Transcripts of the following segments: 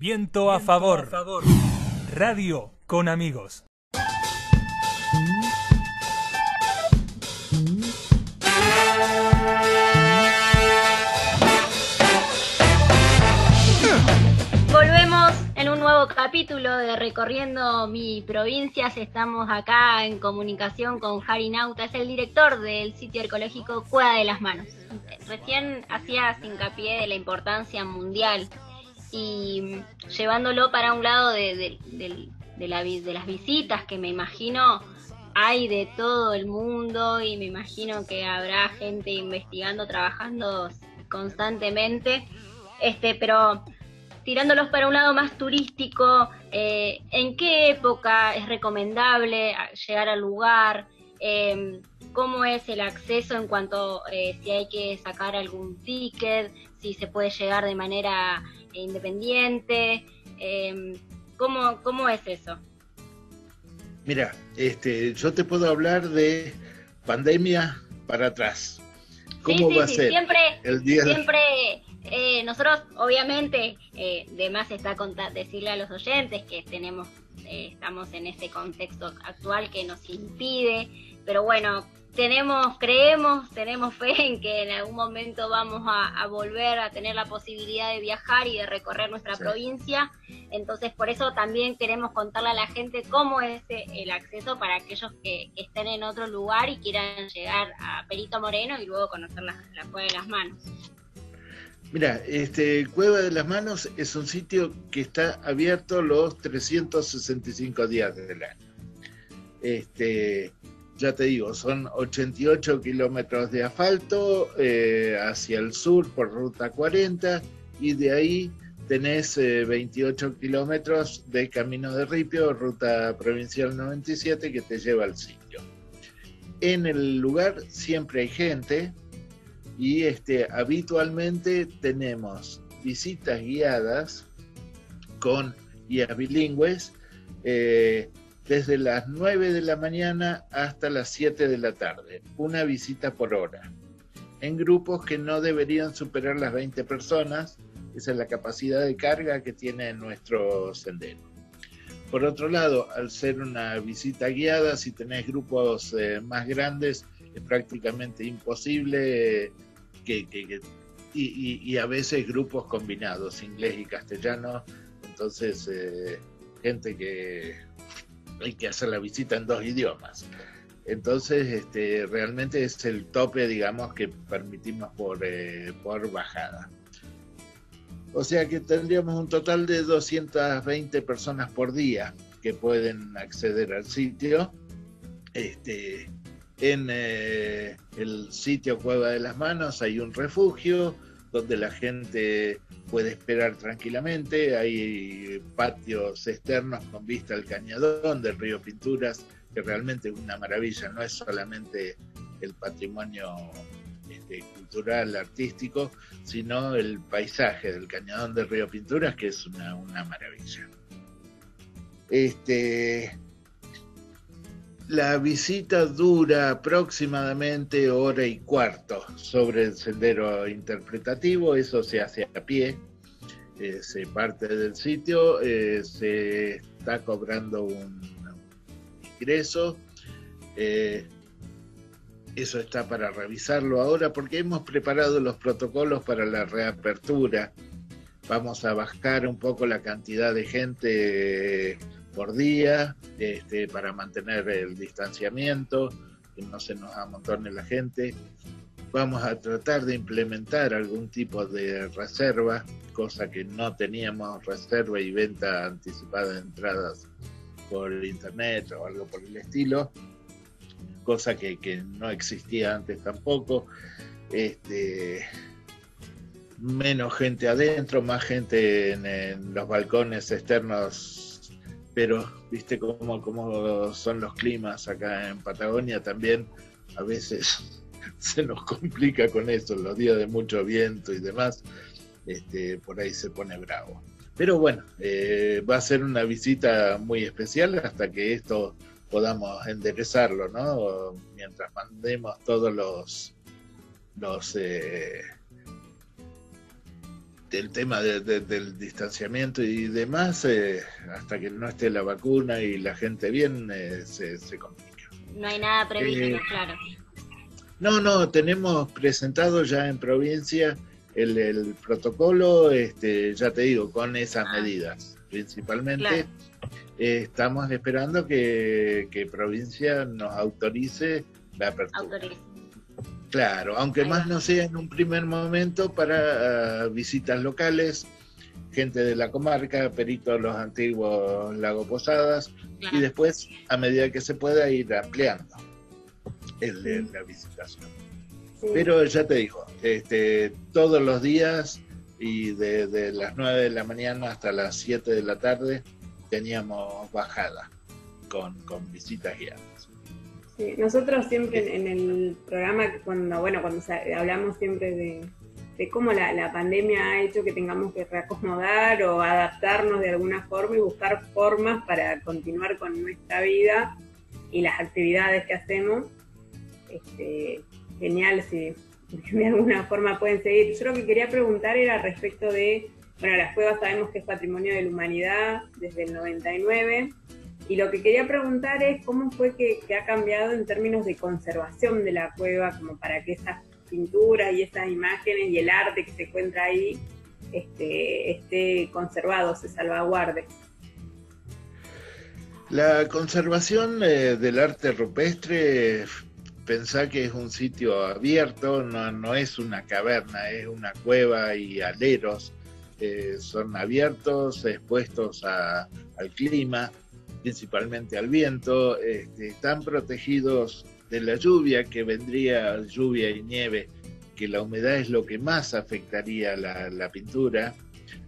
Viento a favor. Radio con amigos. Volvemos en un nuevo capítulo de Recorriendo mi provincias. Estamos acá en comunicación con Jari Nauta, es el director del sitio ecológico Cueva de las Manos. Recién hacías hincapié de la importancia mundial y llevándolo para un lado de, la, de las visitas que me imagino hay de todo el mundo y me imagino que habrá gente investigando, trabajando constantemente. Este, pero tirándolos para un lado más turístico, eh, ¿en qué época es recomendable llegar al lugar? Eh, ¿Cómo es el acceso en cuanto eh, si hay que sacar algún ticket? Si se puede llegar de manera independiente. Em, ¿cómo, ¿Cómo es eso? Mira, este, yo te puedo hablar de pandemia para atrás. ¿Cómo va a ser? Siempre, el día siempre eh, nosotros, obviamente, eh, de más está contar, decirle a los oyentes que tenemos, eh, estamos en este contexto actual que nos impide, pero bueno, tenemos, creemos, tenemos fe en que en algún momento vamos a, volver a tener la posibilidad de viajar y de recorrer nuestra provincia. Entonces, por eso también queremos contarle a la gente cómo es el acceso para aquellos que, estén en otro lugar y quieran llegar a Perito Moreno y luego conocer la, Cueva de las Manos. Mira, este Cueva de las Manos es un sitio que está abierto los 365 días del año. Este, ya te digo, son 88 kilómetros de asfalto eh, hacia el sur por ruta 40 y de ahí tenés 28 eh, kilómetros de camino de ripio, ruta provincial 97 que te lleva al sitio. En el lugar siempre hay gente y este, habitualmente tenemos visitas guiadas con guías bilingües. Eh, desde las 9 de la mañana hasta las 7 de la tarde, una visita por hora, en grupos que no deberían superar las 20 personas, esa es la capacidad de carga que tiene nuestro sendero. Por otro lado, al ser una visita guiada, si tenés grupos eh, más grandes, es prácticamente imposible que, y, a veces grupos combinados, inglés y castellano, entonces eh, gente que hay que hacer la visita en dos idiomas. Entonces, este, realmente es el tope, digamos, que permitimos por, eh, por bajada. O sea que tendríamos un total de 220 personas por día que pueden acceder al sitio. Este, en eh, el sitio Cueva de las Manos hay un refugio donde la gente puede esperar tranquilamente. Hay patios externos con vista al cañadón del río Pinturas, que realmente es una maravilla, no es solamente el patrimonio este, cultural, artístico, sino el paisaje del cañadón del río Pinturas, que es una, una maravilla. Este, la visita dura aproximadamente hora y cuarto sobre el sendero interpretativo, eso se hace a pie, eh, se parte del sitio, eh, se está cobrando un, ingreso. Eh, eso está para revisarlo ahora porque hemos preparado los protocolos para la reapertura. Vamos a bajar un poco la cantidad de gente por día este, para mantener el distanciamiento, que no se nos amontone la gente. Vamos a tratar de implementar algún tipo de reserva, cosa que no teníamos reserva y venta anticipada de entradas por internet o algo por el estilo, cosa que, no existía antes tampoco. Este, menos gente adentro, más gente en los balcones externos pero viste cómo, cómo son los climas acá en Patagonia también, a veces se nos complica con eso, los días de mucho viento y demás, este, por ahí se pone bravo. Pero bueno, eh, va a ser una visita muy especial hasta que esto podamos enderezarlo, ¿no? Mientras mandemos todos los, los eh, el tema del distanciamiento y demás, eh, hasta que no esté la vacuna y la gente bien, eh, se, complica. No hay nada previsto, claro. No, no, tenemos presentado ya en provincia el, protocolo, este, ya te digo, con esas ah. medidas. Principalmente estamos esperando que, que, provincia nos autorice la apertura. Claro, aunque más no sea en un primer momento para ah, visitas locales, gente de la comarca, peritos los antiguos Lago Posadas, y después, a medida que se pueda, ir ampliando el, la visitación. Pero ya te digo, este, todos los días y de, las 9 de la mañana hasta las 7 de la tarde teníamos bajada con, con visitas guiadas. Sí, nosotros siempre en, el programa, cuando bueno cuando hablamos siempre de, cómo la, la, pandemia ha hecho que tengamos que reacomodar o adaptarnos de alguna forma y buscar formas para continuar con nuestra vida y las actividades que hacemos. Este, genial si de alguna forma pueden seguir. Yo lo que quería preguntar era respecto de, bueno, las cuevas sabemos que es patrimonio de la humanidad desde el 99, y lo que quería preguntar es cómo fue que, ha cambiado en términos de conservación de la cueva, como para que esas pinturas y esas imágenes y el arte que se encuentra ahí este, esté conservado, se salvaguarde. La conservación eh, del arte rupestre pensá que es un sitio abierto, no, es una caverna, es una cueva y aleros. Eh, son abiertos, expuestos al clima, principalmente al viento, están protegidos de la lluvia, que vendría lluvia y nieve, que la humedad es lo que más afectaría la, la pintura.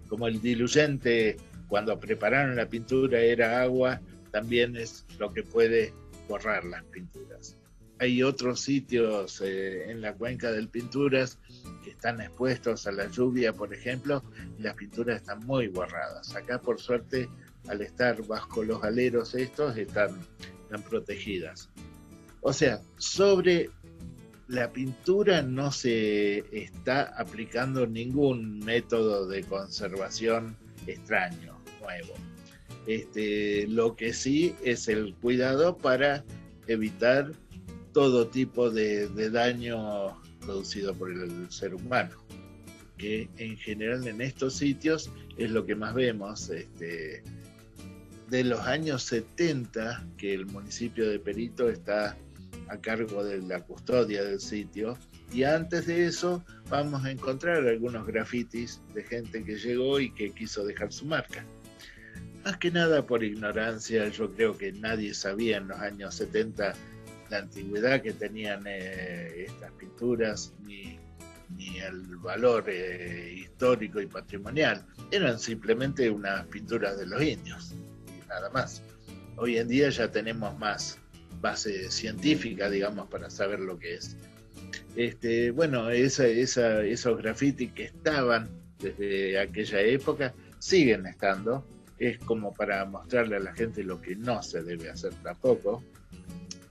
Como el diluyente cuando prepararon la pintura era agua, también es lo que puede borrar las pinturas hay otros sitios eh, en la cuenca del Pinturas que están expuestos a la lluvia, por ejemplo, y las pinturas están muy borradas. Acá, por suerte, al estar bajo los aleros estos, están, están protegidas. O sea, sobre la pintura no se está aplicando ningún método de conservación extraño, nuevo. Este, lo que sí es el cuidado para evitar todo tipo de, daño producido por el ser humano, que en general en estos sitios es lo que más vemos. Este, de los años 70 que el municipio de Perito está a cargo de la custodia del sitio y antes de eso vamos a encontrar algunos grafitis de gente que llegó y que quiso dejar su marca. Más que nada por ignorancia, yo creo que nadie sabía en los años 70 la antigüedad que tenían eh, estas pinturas, ni, el valor eh, histórico y patrimonial. Eran simplemente unas pinturas de los indios, nada más. Hoy en día ya tenemos más base científica, digamos, para saber lo que es. Este, bueno, esa, esa, esos grafitis que estaban desde aquella época siguen estando. Es como para mostrarle a la gente lo que no se debe hacer tampoco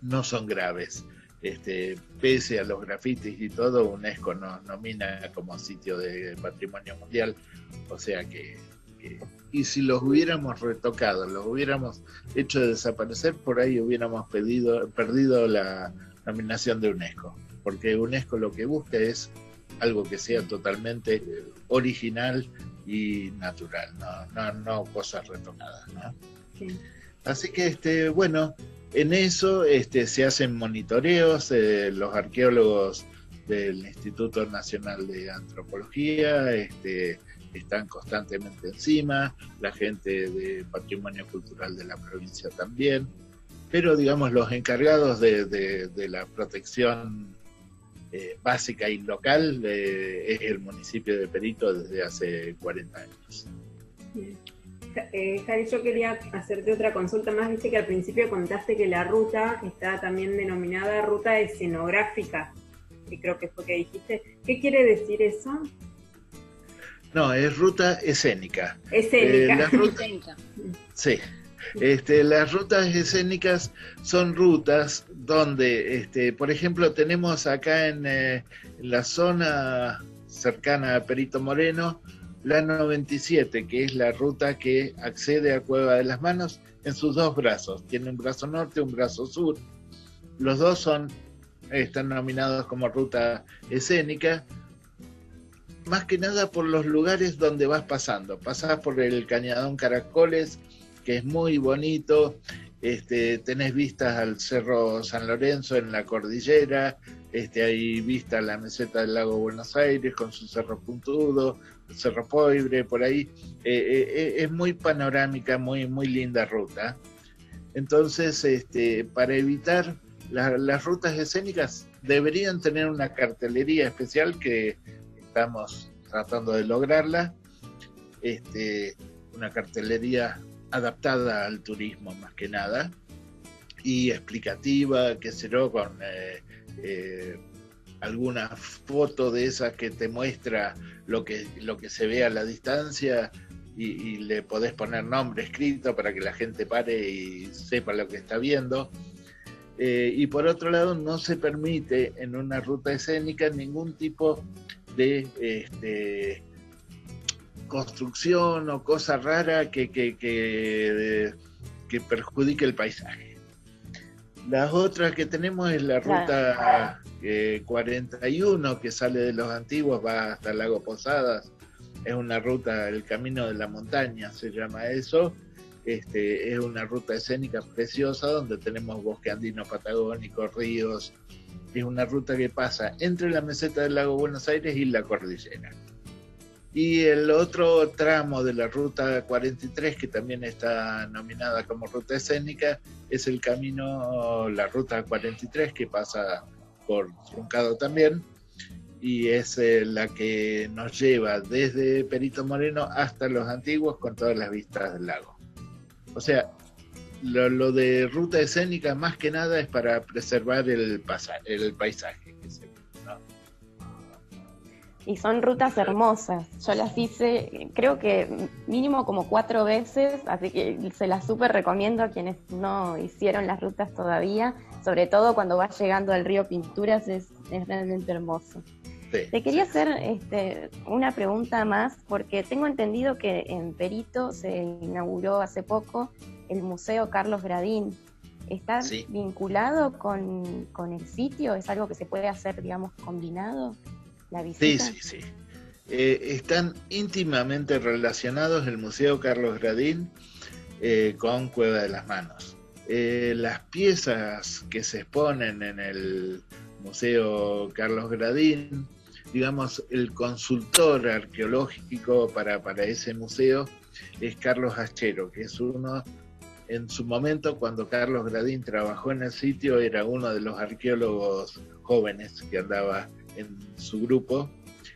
no son graves. Este, pese a los grafitis y todo, UNESCO nos nomina como sitio de patrimonio mundial, o sea que, y si los hubiéramos retocado, los hubiéramos hecho desaparecer, por ahí hubiéramos pedido, perdido la nominación de UNESCO, porque UNESCO lo que busca es algo que sea totalmente original y natural, no, no, cosas retocadas. Así que, este, bueno, en eso este, se hacen monitoreos, eh, los arqueólogos del Instituto Nacional de Antropología este, están constantemente encima, la gente de Patrimonio Cultural de la provincia también, pero digamos los encargados de, la protección eh, básica y local eh, es el municipio de Perito desde hace 40 años. Eh, Jari, yo quería hacerte otra consulta más. Viste que al principio contaste que la ruta está también denominada ruta escenográfica, que creo que fue que dijiste. ¿Qué quiere decir eso? No, es ruta escénica. Escénica. Eh, sí. Este, las rutas escénicas son rutas donde, este, por ejemplo, tenemos acá en, eh, en la zona cercana a Perito Moreno, la 97, que es la ruta que accede a Cueva de las Manos, en sus dos brazos. Tiene un brazo norte, un brazo sur. Los dos son, están nominados como ruta escénica, más que nada por los lugares donde vas pasando. Pasás por el Cañadón Caracoles, que es muy bonito, este, tenés vistas al Cerro San Lorenzo en la cordillera, este, hay vista a la meseta del lago Buenos Aires con su cerro puntudo, Cerro Poibre, por ahí. Eh, eh, eh, es muy panorámica, muy, muy linda ruta. Entonces, este, para evitar las rutas escénicas, deberían tener una cartelería especial que estamos tratando de lograrla. Este, una cartelería adaptada al turismo más que nada y explicativa, que sé yo, con eh, eh, alguna foto de esas que te muestra lo que, lo que se ve a la distancia y, le podés poner nombre escrito para que la gente pare y sepa lo que está viendo. Eh, y por otro lado, no se permite en una ruta escénica ningún tipo de este, construcción o cosa rara que, que, que, perjudique el paisaje. Las otras que tenemos es la ruta 41 eh, que sale de los antiguos, va hasta el lago Posadas. Es una ruta, el camino de la montaña se llama eso. Este, es una ruta escénica preciosa donde tenemos bosque andino patagónico, ríos. Es una ruta que pasa entre la meseta del lago Buenos Aires y la cordillera. Y el otro tramo de la ruta 43, que también está nominada como ruta escénica, es el camino, la ruta 43, que pasa por Truncado también, y es eh, la que nos lleva desde Perito Moreno hasta los antiguos con todas las vistas del lago. O sea, lo, de ruta escénica más que nada es para preservar el, el paisaje. Que se, y son rutas hermosas. Yo las hice, creo que mínimo como cuatro veces, así que se las súper recomiendo a quienes no hicieron las rutas todavía, sobre todo cuando vas llegando al río Pinturas, es, realmente hermoso. Te quería hacer este, una pregunta más, porque tengo entendido que en Perito se inauguró hace poco el Museo Carlos Gradín. ¿Está vinculado con, con el sitio? ¿Es algo que se puede hacer, digamos, combinado? Sí, sí, sí. Eh, están íntimamente relacionados el Museo Carlos Gradín eh, con Cueva de las Manos. Eh, las piezas que se exponen en el Museo Carlos Gradín, digamos, el consultor arqueológico para, para ese museo es Carlos Hachero, que es uno, en su momento, cuando Carlos Gradín trabajó en el sitio, era uno de los arqueólogos jóvenes que andaba en su grupo.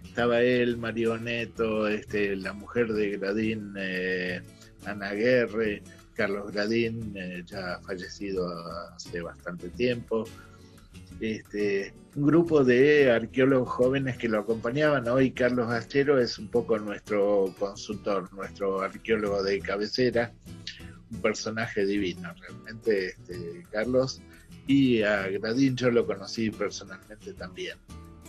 Estaba él, Marioneto, este, la mujer de Gradín, eh, Ana Guerre, Carlos Gradín, eh, ya fallecido hace bastante tiempo. Este, un grupo de arqueólogos jóvenes que lo acompañaban. Hoy Carlos Astero es un poco nuestro consultor, nuestro arqueólogo de cabecera, un personaje divino realmente, este, Carlos. Y a Gradín yo lo conocí personalmente también.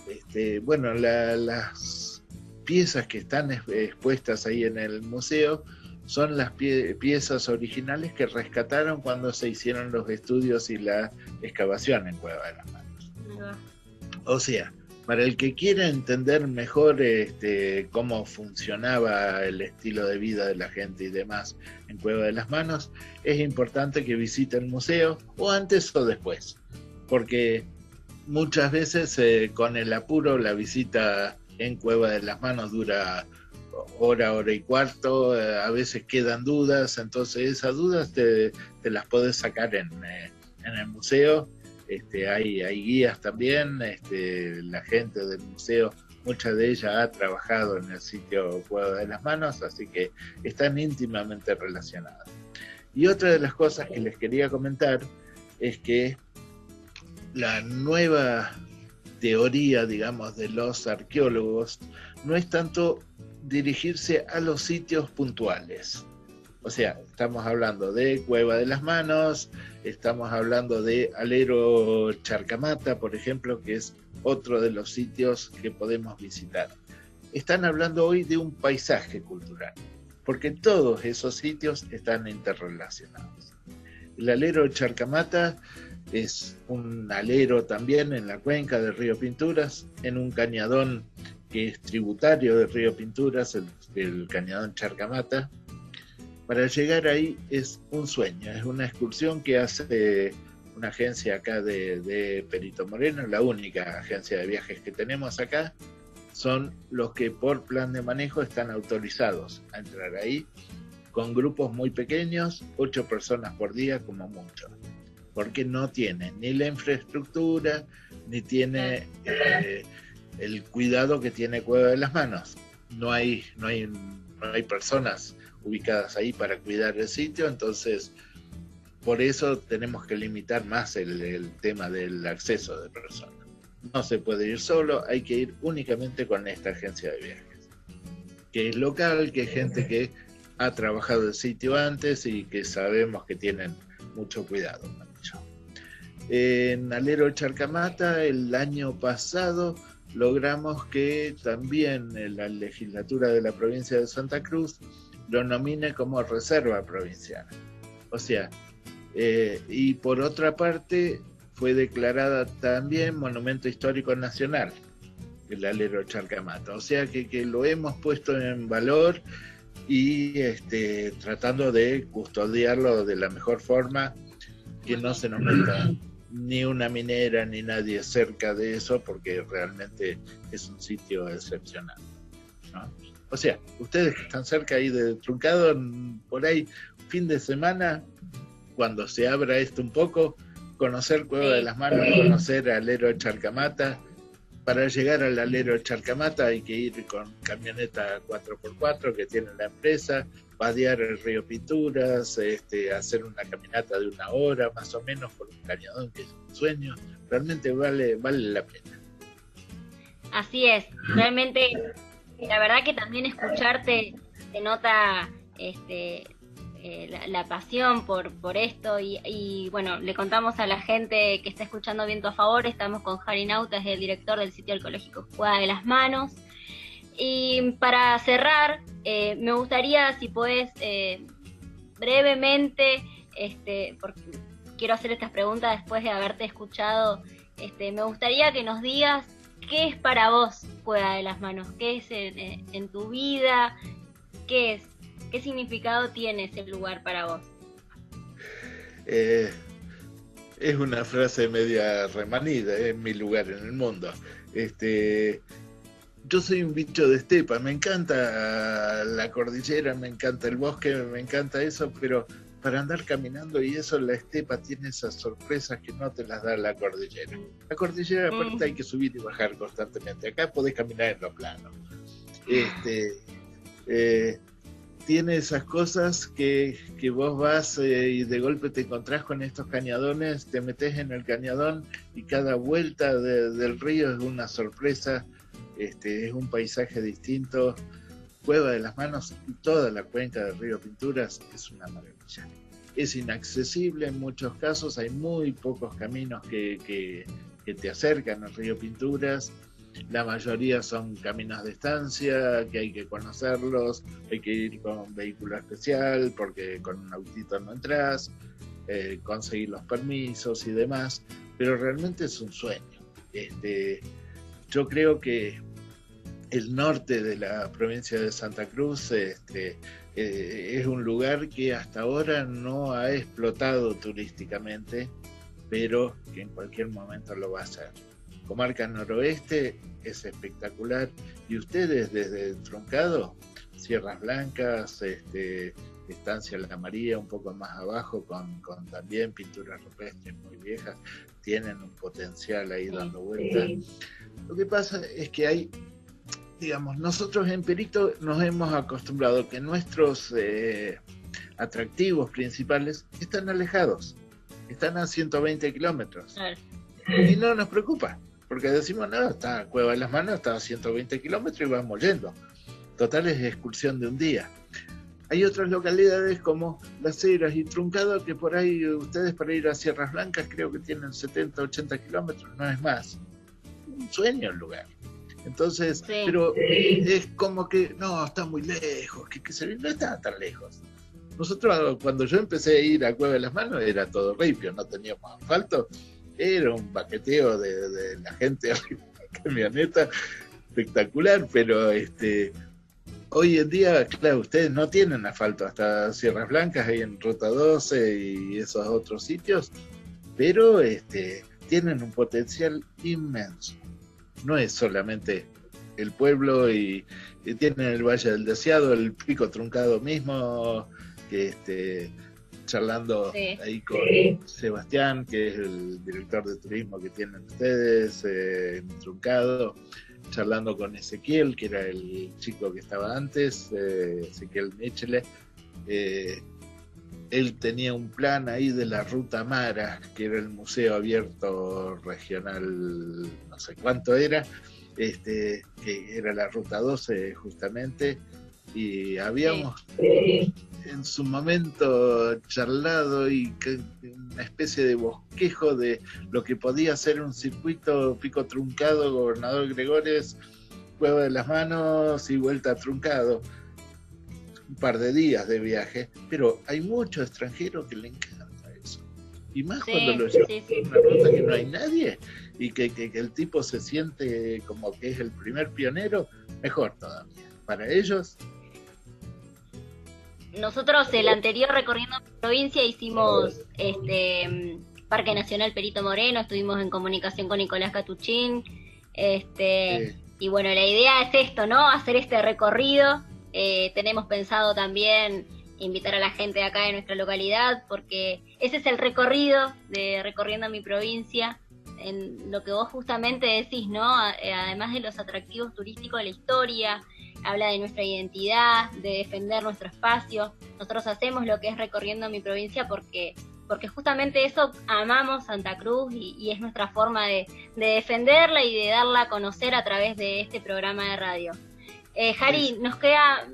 Este, bueno, las piezas que están expuestas ahí en el museo son las piezas originales que rescataron cuando se hicieron los estudios y la excavación en Cueva de las Manos. O sea, para el que quiera entender mejor este, cómo funcionaba el estilo de vida de la gente y demás en Cueva de las Manos, es importante que visite el museo o antes o después, porque muchas veces eh, con el apuro la visita en Cueva de las Manos dura hora, hora y cuarto, eh, a veces quedan dudas, entonces esas dudas te, las puedes sacar eh, en el museo. Este, hay, guías también, este, la gente del museo, mucha de ella ha trabajado en el sitio Cueva de las Manos, así que están íntimamente relacionadas. Y otra de las cosas que les quería comentar es que la nueva teoría, digamos, de los arqueólogos no es tanto dirigirse a los sitios puntuales. O sea, estamos hablando de Cueva de las Manos, estamos hablando de Alero Charcamata, por ejemplo, que es otro de los sitios que podemos visitar. están hablando hoy de un paisaje cultural, porque todos esos sitios están interrelacionados. El alero Charcamata es un alero también en la cuenca del río Pinturas, en un cañadón que es tributario del río Pinturas, el, cañadón Charcamata. Para llegar ahí es un sueño, es una excursión que hace una agencia acá de, de Perito Moreno, la única agencia de viajes que tenemos acá, son los que por plan de manejo están autorizados a entrar ahí, con grupos muy pequeños, ocho personas por día como mucho, porque no tiene ni la infraestructura, ni tiene eh, el cuidado que tiene Cueva de las Manos. No hay, no hay, no hay personas ubicadas ahí para cuidar el sitio, entonces por eso tenemos que limitar más el tema del acceso de personas. No se puede ir solo, hay que ir únicamente con esta agencia de viajes, que es local, que es gente que ha trabajado el sitio antes y que sabemos que tienen mucho cuidado En Alero Charcamata, el año pasado, logramos que también la legislatura de la provincia de Santa Cruz lo nomine como reserva provincial. O sea, eh, y por otra parte, fue declarada también Monumento Histórico Nacional, el alero Charcamata. O sea que, que lo hemos puesto en valor y este, tratando de custodiarlo de la mejor forma, que no se nos meta ni una minera ni nadie cerca de eso, porque realmente es un sitio excepcional. O sea, ustedes que están cerca ahí de Truncado, por ahí, fin de semana, cuando se abra esto un poco, conocer Cueva de las Manos, conocer Alero Charcamata. Para llegar al Alero Charcamata hay que ir con camioneta 4x4 que tiene la empresa, vadear el río Pinturas, este, hacer una caminata de una hora más o menos por un cañadón que es un sueño. Realmente vale, vale la pena. Así es, realmente la verdad que también escucharte se nota este, eh, la, pasión por, por esto y, bueno, le contamos a la gente que está escuchando Viento a Favor, estamos con Harry Nauta, es el director del sitio arqueológico Juega de las Manos. Y para cerrar, eh, me gustaría si puedes eh, brevemente, este, porque quiero hacer estas preguntas después de haberte escuchado, este, me gustaría que nos digas qué es para vos Juega de las Manos, qué es en, en tu vida, qué es ¿Qué significado tiene ese lugar para vos? Eh, es una frase media remanida, es mi lugar en el mundo. Este, yo soy un bicho de estepa, me encanta la cordillera, me encanta el bosque, me encanta eso, pero para andar caminando y eso, la estepa tiene esas sorpresas que no te las da la cordillera. La cordillera aparte mm. hay que subir y bajar constantemente. Acá podés caminar en lo plano. Este, eh, tiene esas cosas que, vos vas eh, y de golpe te encontrás con estos cañadones, te metes en el cañadón y cada vuelta del río es una sorpresa, este, es un paisaje distinto. Cueva de las Manos y toda la cuenca del río Pinturas es una maravilla. Es inaccesible en muchos casos, hay muy pocos caminos que, te acercan al río Pinturas la mayoría son caminos de estancia, que hay que conocerlos, hay que ir con un vehículo especial porque con un autito no entras, eh, conseguir los permisos y demás, pero realmente es un sueño. Este, yo creo que el norte de la provincia de Santa Cruz este, eh, es un lugar que hasta ahora no ha explotado turísticamente, pero que en cualquier momento lo va a hacer comarca noroeste es espectacular. Y ustedes desde el Truncado, Sierras Blancas, este, Estancia La María, un poco más abajo, con, también pinturas rupestres muy viejas, tienen un potencial ahí dando vueltas. Lo que pasa es que hay, digamos, nosotros en Perito nos hemos acostumbrado que nuestros eh, atractivos principales están alejados, están a 120 kilómetros. Y no nos preocupa porque decimos, no, está Cueva de las Manos, está a 120 kilómetros y vamos yendo. Total es excursión de un día. Hay otras localidades como Las Heras y Truncado que por ahí ustedes para ir a Sierras Blancas creo que tienen 70, 80 kilómetros, no es más. Un sueño el lugar. Entonces, pero es como que, no, está muy lejos, que, que no está tan lejos. Nosotros, cuando yo empecé a ir a Cueva de las Manos, era todo ripio, no teníamos asfalto, era un paqueteo de, la gente arriba la camioneta espectacular, pero este hoy en día, claro, ustedes no tienen asfalto hasta Sierras Blancas, ahí en Ruta 12 y esos otros sitios, pero este, tienen un potencial inmenso. No es solamente el pueblo y, tienen el Valle del Deseado, el Pico Truncado mismo, que este, charlando ahí con Sebastián, que es el director de turismo que tienen ustedes, eh, Truncado, charlando con Ezequiel, que era el chico que estaba antes, eh, Ezequiel Michele. Eh, él tenía un plan ahí de la Ruta Mara, que era el museo abierto regional, no sé cuánto era, este, que era la Ruta 12 justamente, y habíamos en su momento charlado y una especie de bosquejo de lo que podía ser un circuito pico truncado, gobernador Gregores, Cueva de las Manos y vuelta truncado un par de días de viaje, pero hay muchos extranjeros que le encanta eso. Y más cuando lo llevan una ruta que no hay nadie y que, el tipo se siente como que es el primer pionero, mejor todavía. Para ellos. Nosotros el anterior recorriendo provincia hicimos este Parque Nacional Perito Moreno, estuvimos en comunicación con Nicolás Catuchín, este y bueno, la idea es esto, ¿no? Hacer este recorrido eh, tenemos pensado también invitar a la gente de acá de nuestra localidad, porque ese es el recorrido de recorriendo mi provincia, en lo que vos justamente decís, ¿no? Eh, además de los atractivos turísticos de la historia, habla de nuestra identidad, de defender nuestro espacio. Nosotros hacemos lo que es recorriendo mi provincia porque porque justamente eso amamos Santa Cruz y, es nuestra forma de, de defenderla y de darla a conocer a través de este programa de radio. Eh, Jari, nos queda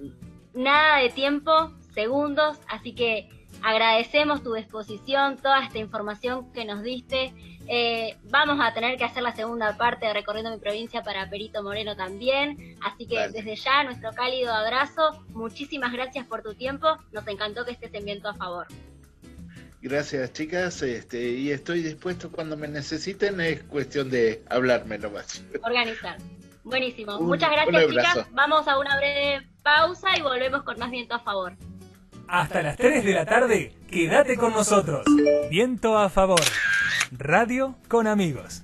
nada de tiempo, segundos, así que agradecemos tu disposición, toda esta información que nos diste. Eh, vamos a tener que hacer la segunda parte de Recorriendo mi provincia para Perito Moreno también, así que desde ya nuestro cálido abrazo, muchísimas gracias por tu tiempo, nos encantó que estés en viento a favor. Gracias chicas, este, y estoy dispuesto cuando me necesiten, es cuestión de hablarme nomás. Organizar. Buenísimo. Muchas gracias, chicas. Vamos a una breve pausa y volvemos con más viento a favor. Hasta las 3 de la tarde, quédate con nosotros. Viento a favor. Radio con amigos.